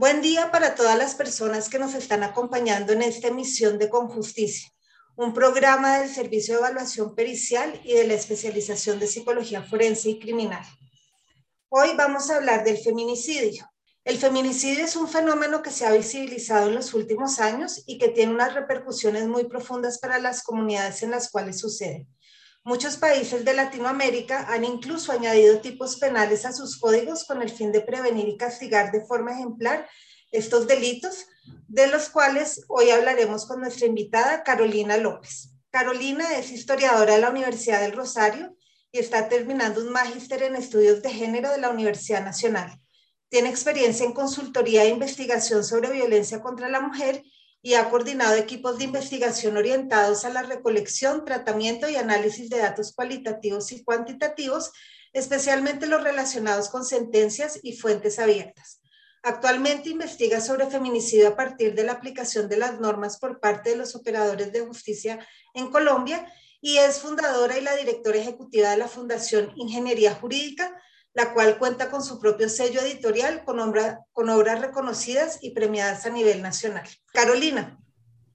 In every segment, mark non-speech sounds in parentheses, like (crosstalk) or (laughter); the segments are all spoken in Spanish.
Buen día para todas las personas que nos están acompañando en esta emisión de Conjusticia, un programa del Servicio de Evaluación Pericial y de la especialización de Psicología Forense y Criminal. Hoy vamos a hablar del feminicidio. El feminicidio es un fenómeno que se ha visibilizado en los últimos años y que tiene unas repercusiones muy profundas para las comunidades en las cuales sucede. Muchos países de Latinoamérica han incluso añadido tipos penales a sus códigos con el fin de prevenir y castigar de forma ejemplar estos delitos, de los cuales hoy hablaremos con nuestra invitada Carolina López. Carolina es historiadora de la Universidad del Rosario y está terminando un magíster en estudios de género de la Universidad Nacional. Tiene experiencia en consultoría e investigación sobre violencia contra la mujer y ha coordinado equipos de investigación orientados a la recolección, tratamiento y análisis de datos cualitativos y cuantitativos, especialmente los relacionados con sentencias y fuentes abiertas. Actualmente investiga sobre feminicidio a partir de la aplicación de las normas por parte de los operadores de justicia en Colombia y es fundadora y la directora ejecutiva de la Fundación Ingeniería Jurídica, la cual cuenta con su propio sello editorial con, con obras reconocidas y premiadas a nivel nacional. Carolina,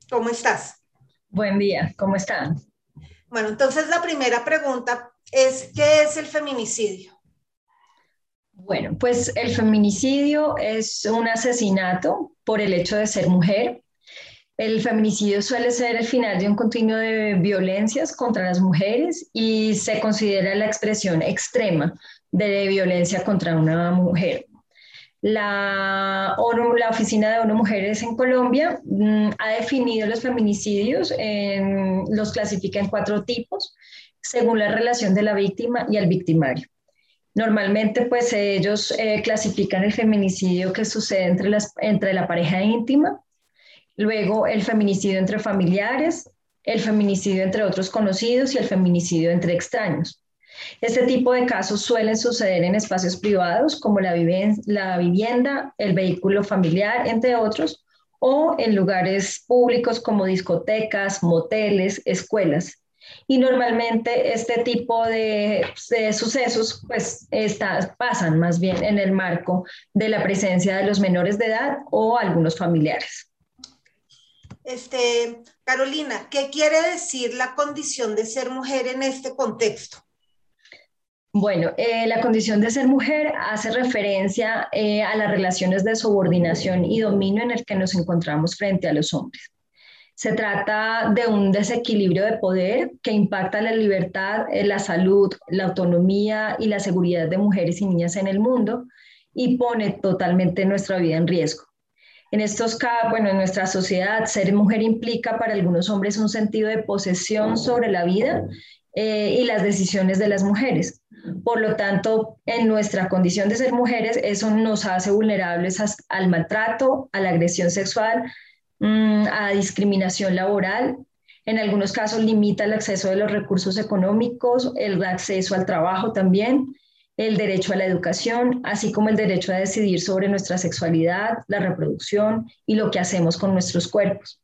¿cómo estás? Buen día, ¿cómo están? Bueno, entonces la primera pregunta es, ¿qué es el feminicidio? Bueno, pues el feminicidio es un asesinato por el hecho de ser mujer. El feminicidio suele ser el final de un continuo de violencias contra las mujeres y se considera la expresión extrema de violencia contra una mujer. La, la Oficina de ONU Mujeres en Colombia mm, ha definido los feminicidios, los clasifica en cuatro tipos, según la relación de la víctima y el victimario. Normalmente, pues ellos eh, clasifican el feminicidio que sucede entre, las, entre la pareja íntima, luego el feminicidio entre familiares, el feminicidio entre otros conocidos y el feminicidio entre extraños. Este tipo de casos suelen suceder en espacios privados como la, la vivienda, el vehículo familiar, entre otros, o en lugares públicos como discotecas, moteles, escuelas. Y normalmente este tipo de, sucesos pues pasan más bien en el marco de la presencia de los menores de edad o algunos familiares. Este, Carolina, ¿qué quiere decir la condición de ser mujer en este contexto? Bueno, eh, la condición de ser mujer hace referencia eh, a las relaciones de subordinación y dominio en el que nos encontramos frente a los hombres. Se trata de un desequilibrio de poder que impacta la libertad, eh, la salud, la autonomía y la seguridad de mujeres y niñas en el mundo y pone totalmente nuestra vida en riesgo. En estos casos, bueno, en nuestra sociedad, ser mujer implica para algunos hombres un sentido de posesión sobre la vida y las decisiones de las mujeres por lo tanto, en nuestra condición de ser mujeres, eso nos hace vulnerables al maltrato, a la agresión sexual, mm, a discriminación laboral. En algunos casos limita el acceso de los recursos económicos, el acceso al trabajo también, el derecho a la educación, así como el derecho a decidir sobre nuestra sexualidad, la reproducción y lo que hacemos con nuestros cuerpos.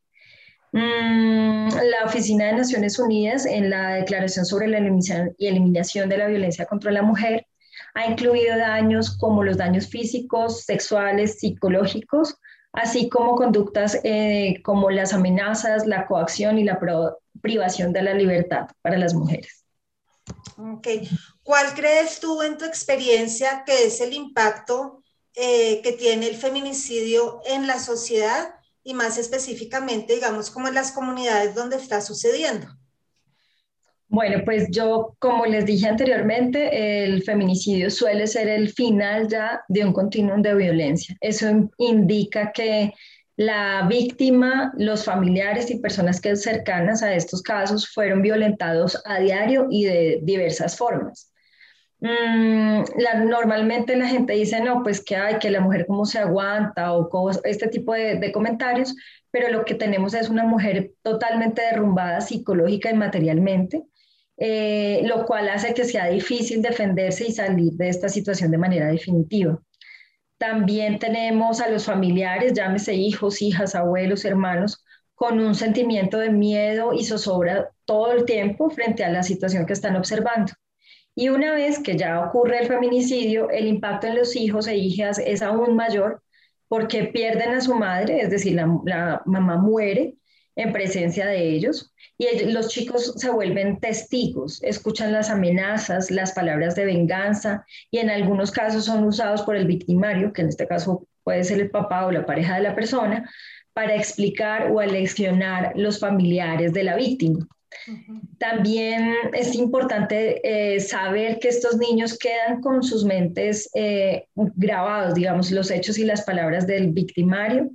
Mm, la Oficina de Naciones Unidas en la Declaración sobre la Eliminación de la Violencia contra la Mujer ha incluido daños como los daños físicos, sexuales, psicológicos, así como conductas eh, como las amenazas, la coacción y la privación de la libertad para las mujeres. Okay. ¿Cuál crees tú en tu experiencia que es el impacto eh, que tiene el feminicidio en la sociedad y más específicamente, digamos, como en las comunidades donde está sucediendo? Bueno, pues yo, como les dije anteriormente, el feminicidio suele ser el final ya de un continuum de violencia. Eso indica que la víctima, los familiares y personas que cercanas a estos casos fueron violentados a diario y de diversas formas. Mm, normalmente la gente dice, no, pues que hay, que la mujer cómo se aguanta o este tipo de, comentarios, pero lo que tenemos es una mujer totalmente derrumbada psicológica y materialmente, eh, lo cual hace que sea difícil defenderse y salir de esta situación de manera definitiva. También tenemos a los familiares, llámese hijos, hijas, abuelos, hermanos, con un sentimiento de miedo y zozobra todo el tiempo frente a la situación que están observando. Y una vez que ya ocurre el feminicidio, el impacto en los hijos e hijas es aún mayor porque pierden a su madre, es decir, la, mamá muere en presencia de ellos y los chicos se vuelven testigos, escuchan las amenazas, las palabras de venganza y en algunos casos son usados por el victimario, que en este caso puede ser el papá o la pareja de la persona, para explicar o aleccionar los familiares de la víctima. También es importante eh, saber que estos niños quedan con sus mentes eh, grabados, digamos, los hechos y las palabras del victimario.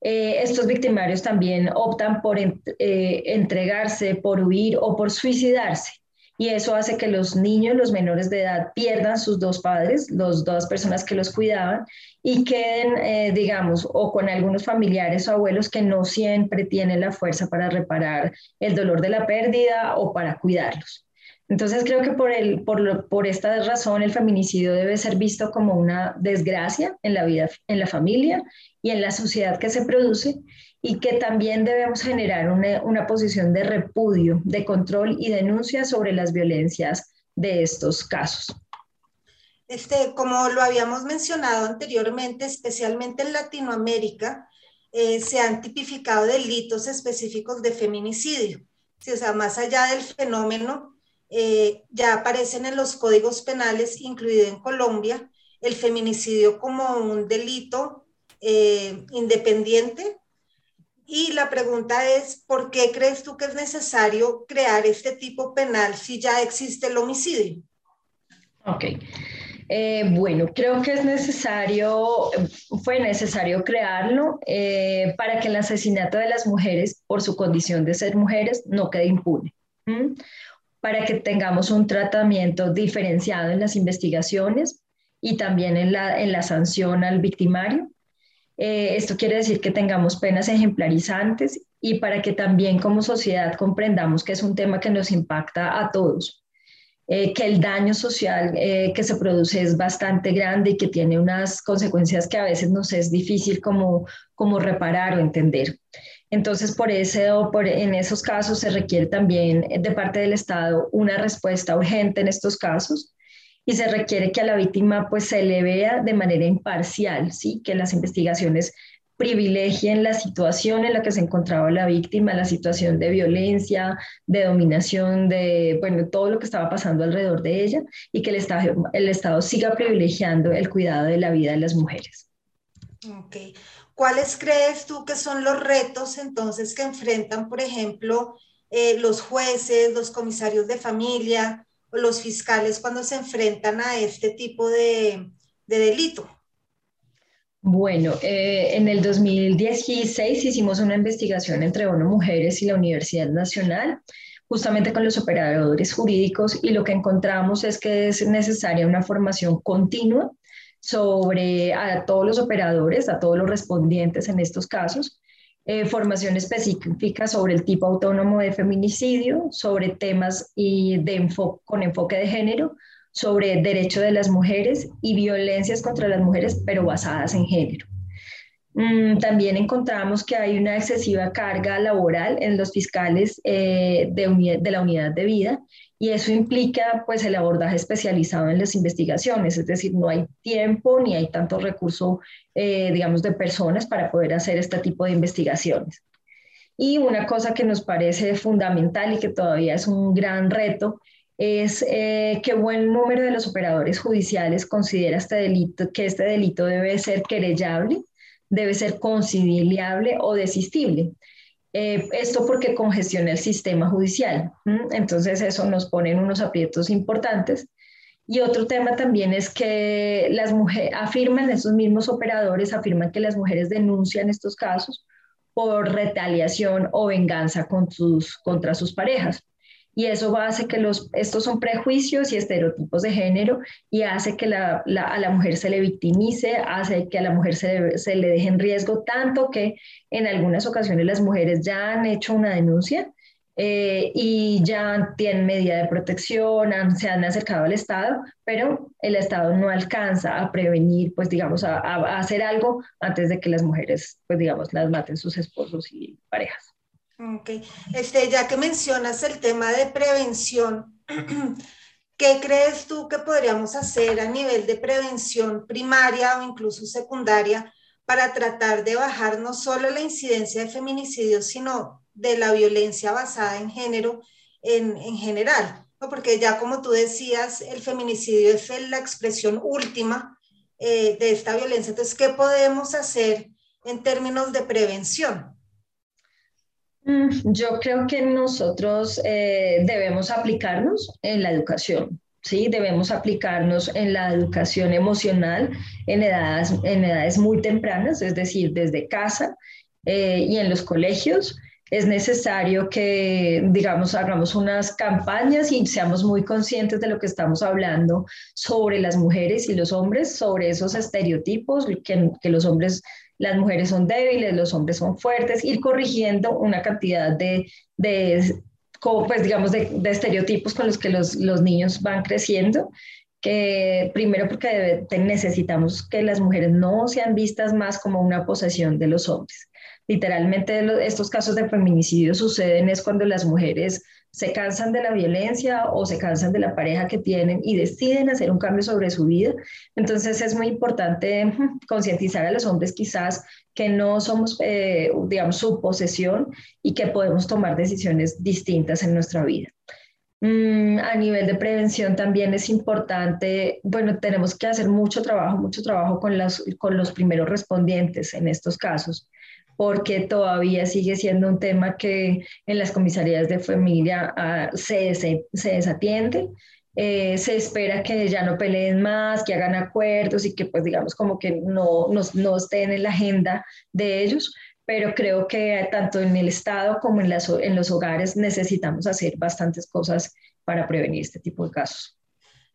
Eh, estos victimarios también optan por entregarse, por huir o por suicidarse y eso hace que los niños, los menores de edad, pierdan sus dos padres, las dos personas que los cuidaban, y queden, eh, digamos, o con algunos familiares o abuelos que no siempre tienen la fuerza para reparar el dolor de la pérdida o para cuidarlos. Entonces creo que por, el, por, por esta razón el feminicidio debe ser visto como una desgracia en la vida, en la familia y en la sociedad que se produce y que también debemos generar una, posición de repudio, de control y denuncia sobre las violencias de estos casos. Este, como lo habíamos mencionado anteriormente, especialmente en Latinoamérica, eh, se han tipificado delitos específicos de feminicidio. o sea, más allá del fenómeno, eh, ya aparecen en los códigos penales, incluido en Colombia, el feminicidio como un delito eh, independiente y la pregunta es, ¿por qué crees tú que es necesario crear este tipo penal si ya existe el homicidio? Ok. Eh, bueno, creo que es necesario, fue necesario crearlo eh, para que el asesinato de las mujeres por su condición de ser mujeres no quede impune, para que tengamos un tratamiento diferenciado en las investigaciones y también en la, en la sanción al victimario eh, esto quiere decir que tengamos penas ejemplarizantes y para que también como sociedad comprendamos que es un tema que nos impacta a todos, eh, que el daño social eh, que se produce es bastante grande y que tiene unas consecuencias que a veces nos es difícil como, como reparar o entender. Entonces, por eso, por, en esos casos se requiere también de parte del Estado una respuesta urgente en estos casos y se requiere que a la víctima pues se le vea de manera imparcial, ¿sí? que las investigaciones privilegien la situación en la que se encontraba la víctima, la situación de violencia, de dominación, de, bueno, todo lo que estaba pasando alrededor de ella y que el Estado, el Estado siga privilegiando el cuidado de la vida de las mujeres. Ok. ¿Cuáles crees tú que son los retos entonces que enfrentan, por ejemplo, eh, los jueces, los comisarios de familia, los fiscales cuando se enfrentan a este tipo de, delito? Bueno, eh, en el 2016 hicimos una investigación entre ONU Mujeres y la Universidad Nacional, justamente con los operadores jurídicos, y lo que encontramos es que es necesaria una formación continua sobre a todos los operadores, a todos los respondientes en estos casos, eh, formación específica sobre el tipo autónomo de feminicidio, sobre temas y de con enfoque de género, sobre derecho de las mujeres y violencias contra las mujeres, pero basadas en género. Mm, también encontramos que hay una excesiva carga laboral en los fiscales eh, de, de la unidad de vida y eso implica pues el abordaje especializado en las investigaciones, es decir, no hay tiempo ni hay tanto recurso, eh, digamos, de personas para poder hacer este tipo de investigaciones. Y una cosa que nos parece fundamental y que todavía es un gran reto es eh, que buen número de los operadores judiciales considera este delito, que este delito debe ser querellable, debe ser conciliable o desistible. Eh, esto porque congestiona el sistema judicial. Entonces eso nos pone en unos aprietos importantes. Y otro tema también es que las mujeres afirman, esos mismos operadores afirman que las mujeres denuncian estos casos por retaliación o venganza contra sus parejas y eso hace que los, estos son prejuicios y estereotipos de género y hace que la, a la mujer se le victimice, hace que a la mujer se, se, le deje en riesgo tanto que en algunas ocasiones las mujeres ya han hecho una denuncia eh, y ya tienen medida de protección, se han acercado al Estado, pero el Estado no alcanza a prevenir, pues digamos, a, a hacer algo antes de que las mujeres, pues digamos, las maten sus esposos y parejas. Ok, este, ya que mencionas el tema de prevención, (clears throat) ¿qué crees tú que podríamos hacer a nivel de prevención primaria o incluso secundaria para tratar de bajar no solo la incidencia de feminicidios, sino de la violencia basada en género en, en general, ¿no? porque ya como tú decías, el feminicidio es la expresión última eh, de esta violencia. Entonces, ¿qué podemos hacer en términos de prevención? Mm, yo creo que nosotros eh, debemos aplicarnos en la educación, ¿sí? Debemos aplicarnos en la educación emocional en edades, en edades muy tempranas, es decir, desde casa eh, y en los colegios. Es necesario que, digamos, hagamos unas campañas y seamos muy conscientes de lo que estamos hablando sobre las mujeres y los hombres, sobre esos estereotipos, que, que los hombres las mujeres son débiles, los hombres son fuertes, ir corrigiendo una cantidad de, de pues digamos, de, estereotipos con los que los, los, niños van creciendo, que primero porque necesitamos que las mujeres no sean vistas más como una posesión de los hombres. Literalmente estos casos de feminicidio suceden es cuando las mujeres se cansan de la violencia o se cansan de la pareja que tienen y deciden hacer un cambio sobre su vida. Entonces es muy importante concientizar a los hombres quizás que no somos, eh, digamos, su posesión y que podemos tomar decisiones distintas en nuestra vida. Mm, a nivel de prevención también es importante, bueno, tenemos que hacer mucho trabajo, mucho trabajo con, las, con los primeros respondientes en estos casos porque todavía sigue siendo un tema que en las comisarías de familia ah, se, se, desatiende. Eh, se espera que ya no peleen más, que hagan acuerdos y que pues digamos como que no, no, no estén en la agenda de ellos, pero creo que tanto en el Estado como en, las, en los hogares necesitamos hacer bastantes cosas para prevenir este tipo de casos.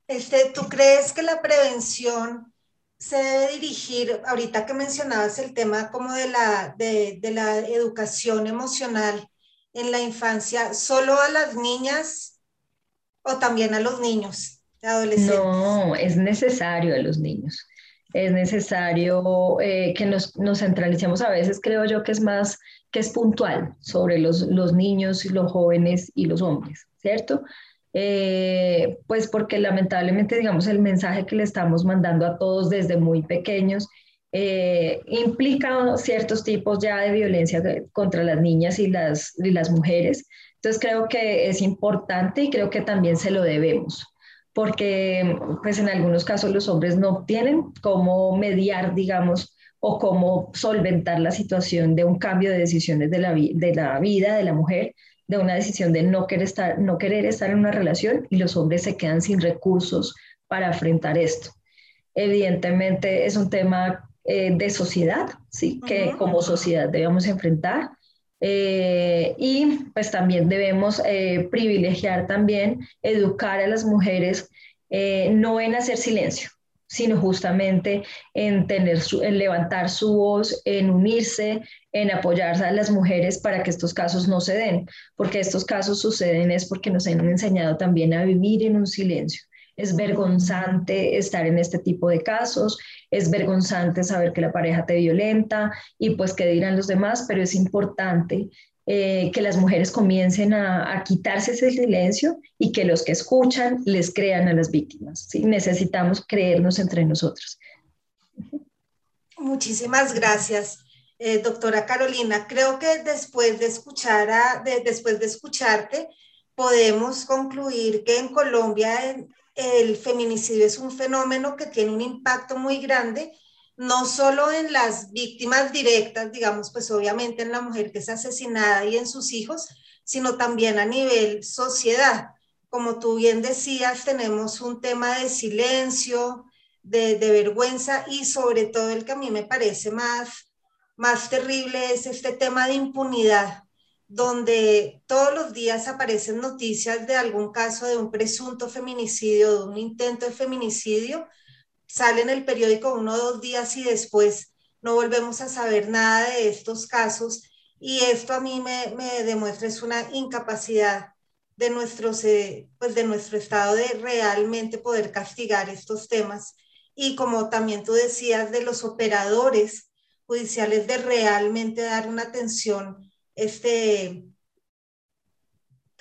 Este, ¿Tú crees que la prevención se debe dirigir, ahorita que mencionabas el tema como de la, de, la educación emocional en la infancia, solo a las niñas o también a los niños, adolescentes? No, es necesario a los niños. Es necesario eh, que nos, nos, centralicemos a veces, creo yo que es más, que es puntual sobre los, los niños, los jóvenes y los hombres, ¿cierto? Eh, pues porque lamentablemente, digamos, el mensaje que le estamos mandando a todos desde muy pequeños eh, implica ciertos tipos ya de violencia contra las niñas y las, y las mujeres. Entonces creo que es importante y creo que también se lo debemos, porque pues en algunos casos los hombres no tienen cómo mediar, digamos, o cómo solventar la situación de un cambio de decisiones de la, de la vida de la mujer de una decisión de no querer, estar, no querer estar en una relación y los hombres se quedan sin recursos para afrontar esto. Evidentemente es un tema eh, de sociedad, ¿sí? que como sociedad debemos enfrentar. Eh, y pues también debemos eh, privilegiar también, educar a las mujeres, no en hacer silencio, sino justamente en, tener en levantar su voz, en unirse, en apoyar a las mujeres para que estos casos no se den, porque estos casos suceden es porque nos han enseñado también a vivir en un silencio. Es vergonzante estar en este tipo de casos, es vergonzante saber que la pareja te violenta y pues qué dirán los demás, pero es importante eh, que las mujeres comiencen a, quitarse ese silencio y que los que escuchan les crean a las víctimas. ¿sí? Necesitamos creernos entre nosotros. Muchísimas gracias, eh, doctora Carolina. Creo que después de, escuchar a, después de escucharte, podemos concluir que en Colombia el feminicidio es un fenómeno que tiene un impacto muy grande no solo en las víctimas directas, digamos, pues obviamente en la mujer que es asesinada y en sus hijos, sino también a nivel sociedad. Como tú bien decías, tenemos un tema de silencio, de, vergüenza y sobre todo el que a mí me parece más, más terrible es este tema de impunidad, donde todos los días aparecen noticias de algún caso de un presunto feminicidio, de un intento de feminicidio, sale en el periódico uno o dos días y después no volvemos a saber nada de estos casos. Y esto a mí me, me demuestra es una incapacidad de, nuestros, eh, pues de nuestro Estado de realmente poder castigar estos temas. Y como también tú decías de los operadores judiciales de realmente dar una atención este,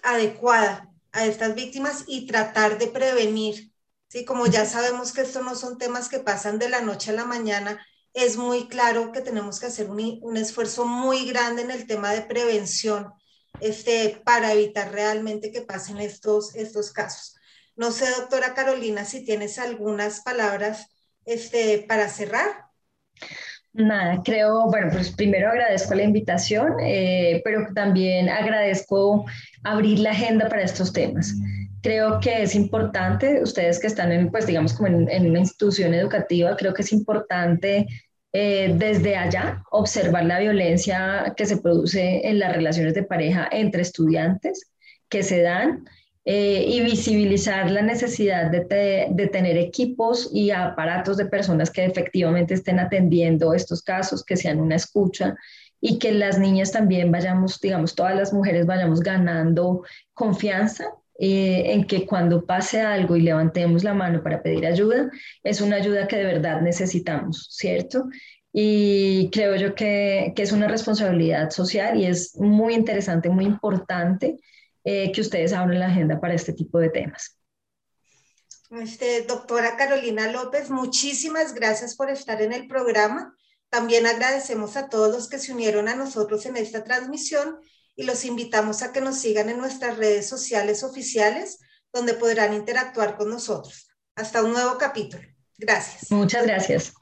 adecuada a estas víctimas y tratar de prevenir Sí, como ya sabemos que estos no son temas que pasan de la noche a la mañana, es muy claro que tenemos que hacer un, un esfuerzo muy grande en el tema de prevención este, para evitar realmente que pasen estos, estos casos. No sé, doctora Carolina, si tienes algunas palabras este, para cerrar. Nada, creo, bueno, pues primero agradezco la invitación, eh, pero también agradezco abrir la agenda para estos temas. Creo que es importante, ustedes que están en, pues digamos, como en, una institución educativa, creo que es importante eh, desde allá observar la violencia que se produce en las relaciones de pareja entre estudiantes que se dan eh, y visibilizar la necesidad de, tener equipos y aparatos de personas que efectivamente estén atendiendo estos casos, que sean una escucha y que las niñas también vayamos, digamos, todas las mujeres vayamos ganando confianza eh, en que cuando pase algo y levantemos la mano para pedir ayuda, es una ayuda que de verdad necesitamos, ¿cierto? Y creo yo que, que es una responsabilidad social y es muy interesante, muy importante eh, que ustedes abran la agenda para este tipo de temas. Este, doctora Carolina López, muchísimas gracias por estar en el programa. También agradecemos a todos los que se unieron a nosotros en esta transmisión y los invitamos a que nos sigan en nuestras redes sociales oficiales, donde podrán interactuar con nosotros. Hasta un nuevo capítulo. Gracias. Muchas gracias.